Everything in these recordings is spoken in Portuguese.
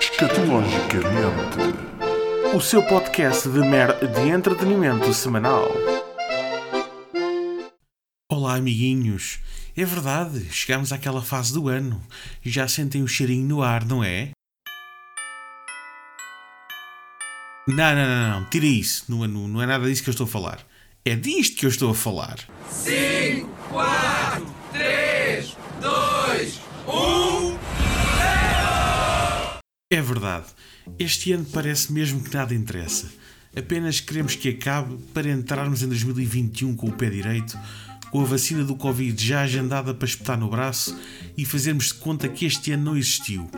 Escatologicamente. O seu podcast de mer de entretenimento semanal. Olá, amiguinhos. É verdade, chegamos àquela fase do ano e já sentem o cheirinho no ar, não é? Não, não, não, não, tira isso. Não, não, não é nada disso que eu estou a falar. É disto que eu estou a falar. 5, 4, É verdade. Este ano parece mesmo que nada interessa. Apenas queremos que acabe para entrarmos em 2021 com o pé direito, com a vacina do Covid já agendada para espetar no braço e fazermos de conta que este ano não existiu.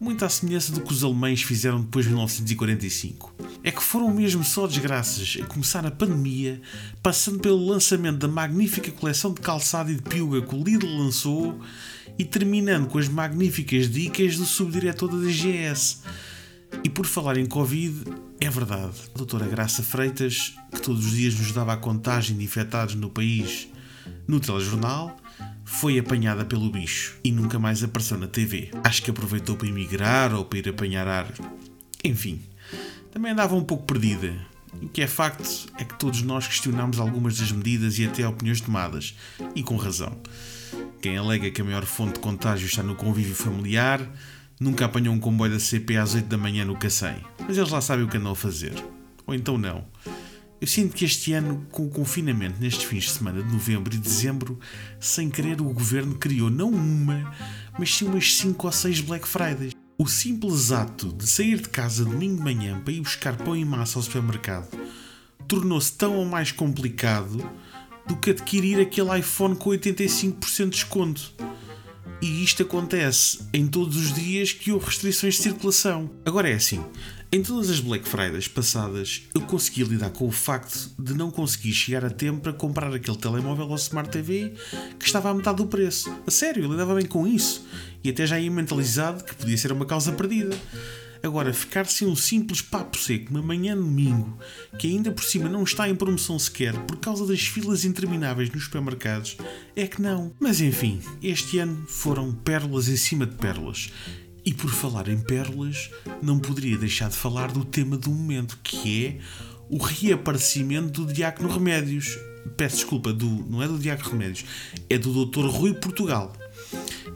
Muito à semelhança do que os alemães fizeram depois de 1945. É que foram mesmo só desgraças a começar a pandemia, passando pelo lançamento da magnífica coleção de calçado e de piuga que o Lidl lançou e terminando com as magníficas dicas do subdiretor da DGS. E por falar em Covid, é verdade, a doutora Graça Freitas, que todos os dias nos dava a contagem de infectados no país no telejornal, foi apanhada pelo bicho e nunca mais apareceu na TV. Acho que aproveitou para emigrar ou para ir apanhar ar. Enfim, também andava um pouco perdida. O que é facto é que todos nós questionamos algumas das medidas e até opiniões tomadas, e com razão. Quem alega que a maior fonte de contágio está no convívio familiar nunca apanhou um comboio da CP às 8 da manhã no Cacém, mas eles lá sabem o que andam a fazer. Ou então não. Eu sinto que este ano, com o confinamento nestes fins de semana de novembro e dezembro, sem querer o governo criou não uma, mas sim umas 5 ou 6 Black Fridays. O simples ato de sair de casa domingo de manhã para ir buscar pão e massa ao supermercado tornou-se tão ou mais complicado do que adquirir aquele iPhone com 85% de desconto. E isto acontece em todos os dias que houve restrições de circulação. Agora é assim, em todas as Black Fridays passadas, eu consegui lidar com o facto de não conseguir chegar a tempo para comprar aquele telemóvel ou Smart TV que estava à metade do preço. A sério, eu lidava bem com isso. E até já ia mentalizado que podia ser uma causa perdida. Agora, ficar sem um simples papo seco uma manhã de domingo, que ainda por cima não está em promoção sequer por causa das filas intermináveis nos supermercados, é que não. Mas enfim, este ano foram pérolas em cima de pérolas. E por falar em pérolas, não poderia deixar de falar do tema do momento, que é o reaparecimento do Diácono Remédios. Peço desculpa, do, não é do Diácono Remédios, é do Dr. Rui Portugal.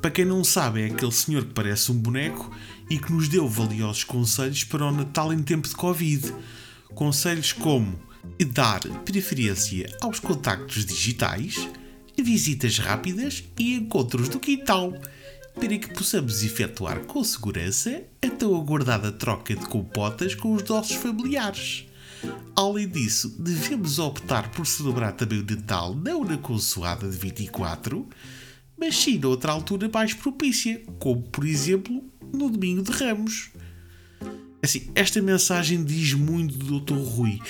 Para quem não sabe, é aquele senhor que parece um boneco e que nos deu valiosos conselhos para o Natal em tempo de Covid. Conselhos como dar preferência aos contactos digitais, visitas rápidas e encontros do quintal, para que possamos efetuar com segurança a tão aguardada troca de compotas com os nossos familiares. Além disso, devemos optar por celebrar também o Natal não na consoada de 24, mas sim noutra altura mais propícia, como por exemplo no domingo de Ramos. Assim, esta mensagem diz muito do Dr. Rui,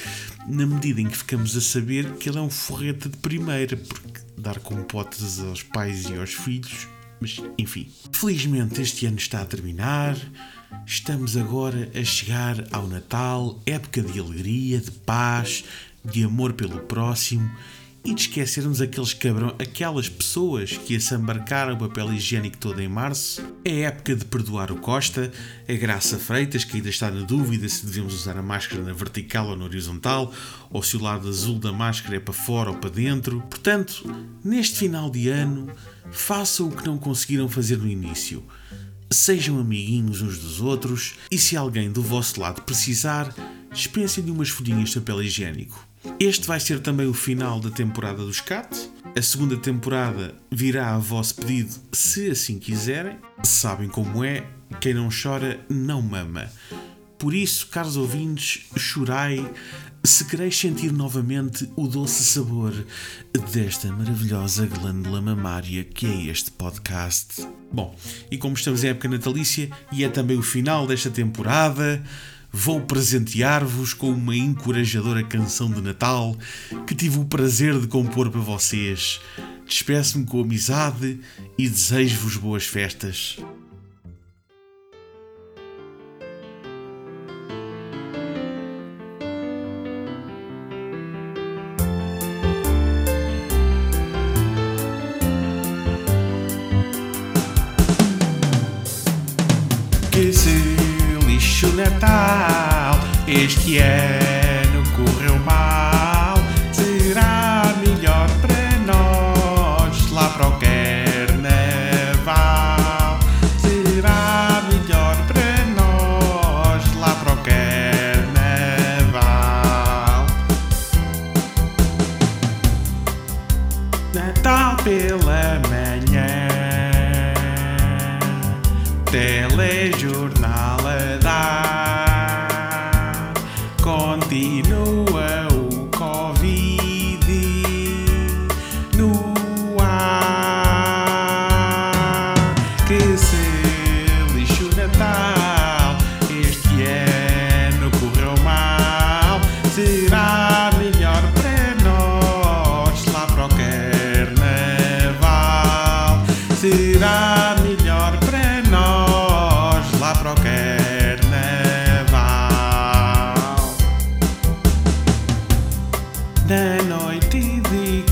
na medida em que ficamos a saber que ele é um forreta de primeira, porque dar compotas aos pais e aos filhos, mas enfim. Felizmente este ano está a terminar, estamos agora a chegar ao Natal, época de alegria, de paz, de amor pelo próximo e de esquecermos aqueles cabrão, aquelas pessoas que assambarcaram o papel higiênico todo em março. É época de perdoar o Costa, a Graça Freitas, que ainda está na dúvida se devemos usar a máscara na vertical ou na horizontal, ou se o lado azul da máscara é para fora ou para dentro. Portanto, neste final de ano, façam o que não conseguiram fazer no início. Sejam amiguinhos uns dos outros e se alguém do vosso lado precisar, dispensem de umas folhinhas de papel higiênico. Este vai ser também o final da temporada dos CAT. A segunda temporada virá a vosso pedido, se assim quiserem. Sabem como é, quem não chora não mama. Por isso, caros ouvintes, chorai se quereis sentir novamente o doce sabor desta maravilhosa glândula mamária que é este podcast. Bom, e como estamos em época natalícia e é também o final desta temporada, vou presentear-vos com uma encorajadora canção de Natal que tive o prazer de compor para vocês. Despeço-me com amizade e desejo-vos boas festas. Que Este ano noite de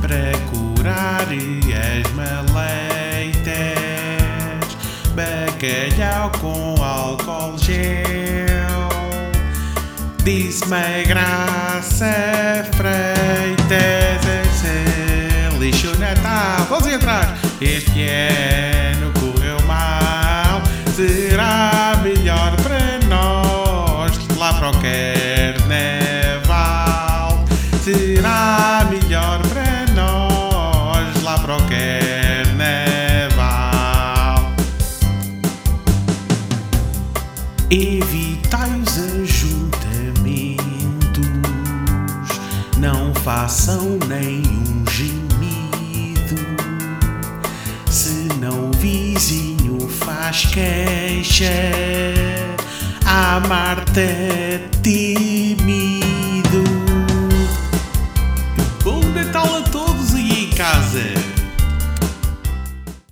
para curar as maleitas, bacalhau com álcool gel. Disse-me graça Freitas esse lixo Natal. Vamos atrás. Este ano Evitai os ajuntamentos, não façam nenhum gemido, senão o vizinho faz queixa, a Marta temido. Bom Natal a todos aí em casa!